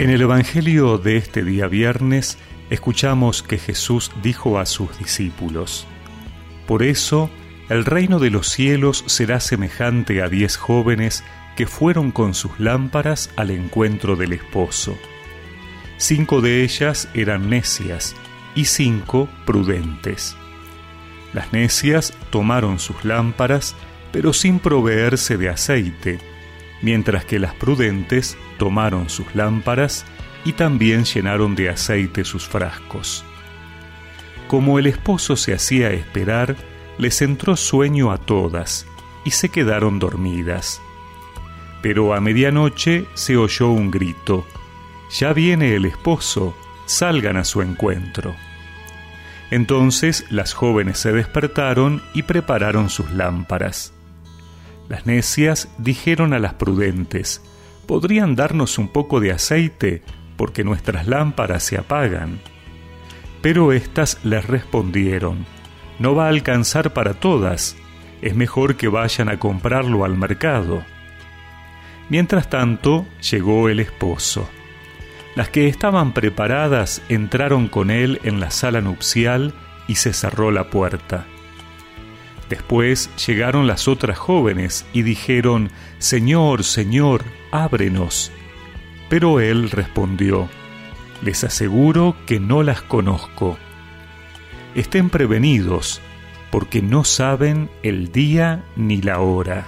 En el Evangelio de este día viernes escuchamos que Jesús dijo a sus discípulos, Por eso el reino de los cielos será semejante a diez jóvenes que fueron con sus lámparas al encuentro del esposo. Cinco de ellas eran necias y cinco prudentes. Las necias tomaron sus lámparas, pero sin proveerse de aceite, mientras que las prudentes tomaron sus lámparas y también llenaron de aceite sus frascos. Como el esposo se hacía esperar, les entró sueño a todas, y se quedaron dormidas. Pero a medianoche se oyó un grito, Ya viene el esposo, salgan a su encuentro. Entonces las jóvenes se despertaron y prepararon sus lámparas. Las necias dijeron a las prudentes, ¿podrían darnos un poco de aceite? porque nuestras lámparas se apagan. Pero éstas les respondieron, no va a alcanzar para todas, es mejor que vayan a comprarlo al mercado. Mientras tanto, llegó el esposo. Las que estaban preparadas entraron con él en la sala nupcial y se cerró la puerta. Después llegaron las otras jóvenes y dijeron, Señor, Señor, ábrenos. Pero él respondió, Les aseguro que no las conozco. Estén prevenidos, porque no saben el día ni la hora.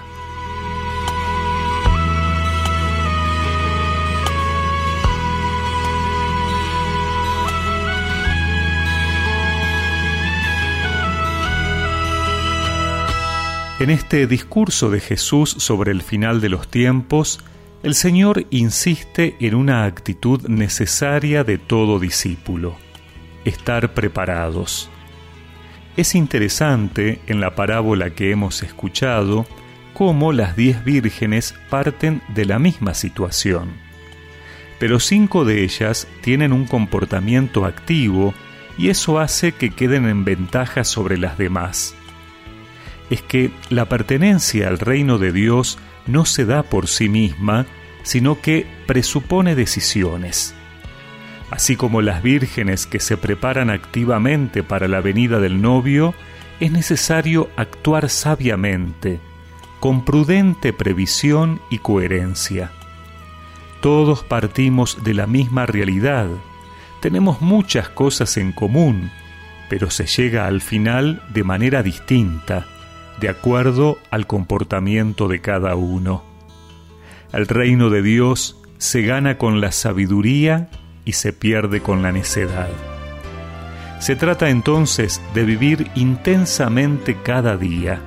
En este discurso de Jesús sobre el final de los tiempos, el Señor insiste en una actitud necesaria de todo discípulo, estar preparados. Es interesante en la parábola que hemos escuchado cómo las diez vírgenes parten de la misma situación, pero cinco de ellas tienen un comportamiento activo y eso hace que queden en ventaja sobre las demás es que la pertenencia al reino de Dios no se da por sí misma, sino que presupone decisiones. Así como las vírgenes que se preparan activamente para la venida del novio, es necesario actuar sabiamente, con prudente previsión y coherencia. Todos partimos de la misma realidad, tenemos muchas cosas en común, pero se llega al final de manera distinta, de acuerdo al comportamiento de cada uno. El reino de Dios se gana con la sabiduría y se pierde con la necedad. Se trata entonces de vivir intensamente cada día.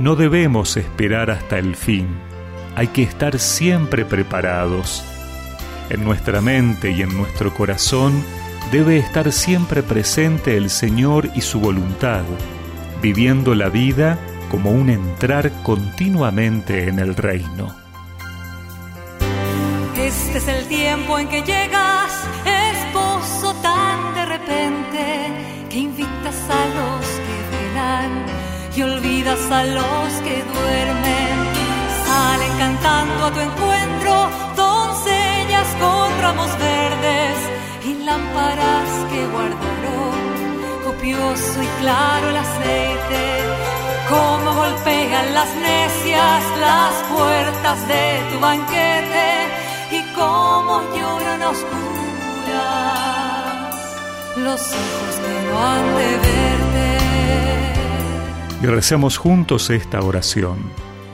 No debemos esperar hasta el fin, hay que estar siempre preparados. En nuestra mente y en nuestro corazón debe estar siempre presente el Señor y su voluntad viviendo la vida como un entrar continuamente en el reino. Este es el tiempo en que llegas, esposo tan de repente, que invitas a los que velan y olvidas a los que duermen. Salen cantando a tu encuentro, y claro el aceite, como golpean las necias las puertas de tu banquete y cómo lloran a oscuras los ojos que no han de verte. Y recemos juntos esta oración.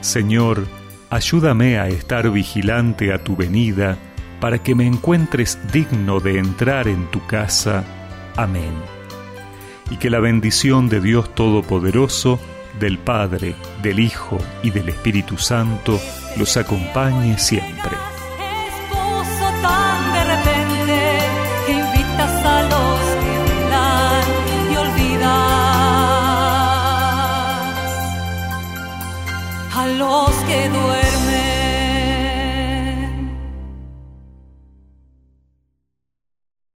Señor, ayúdame a estar vigilante a tu venida, para que me encuentres digno de entrar en tu casa. Amén y que la bendición de Dios Todopoderoso, del Padre, del Hijo y del Espíritu Santo los acompañe siempre. a los que duelen.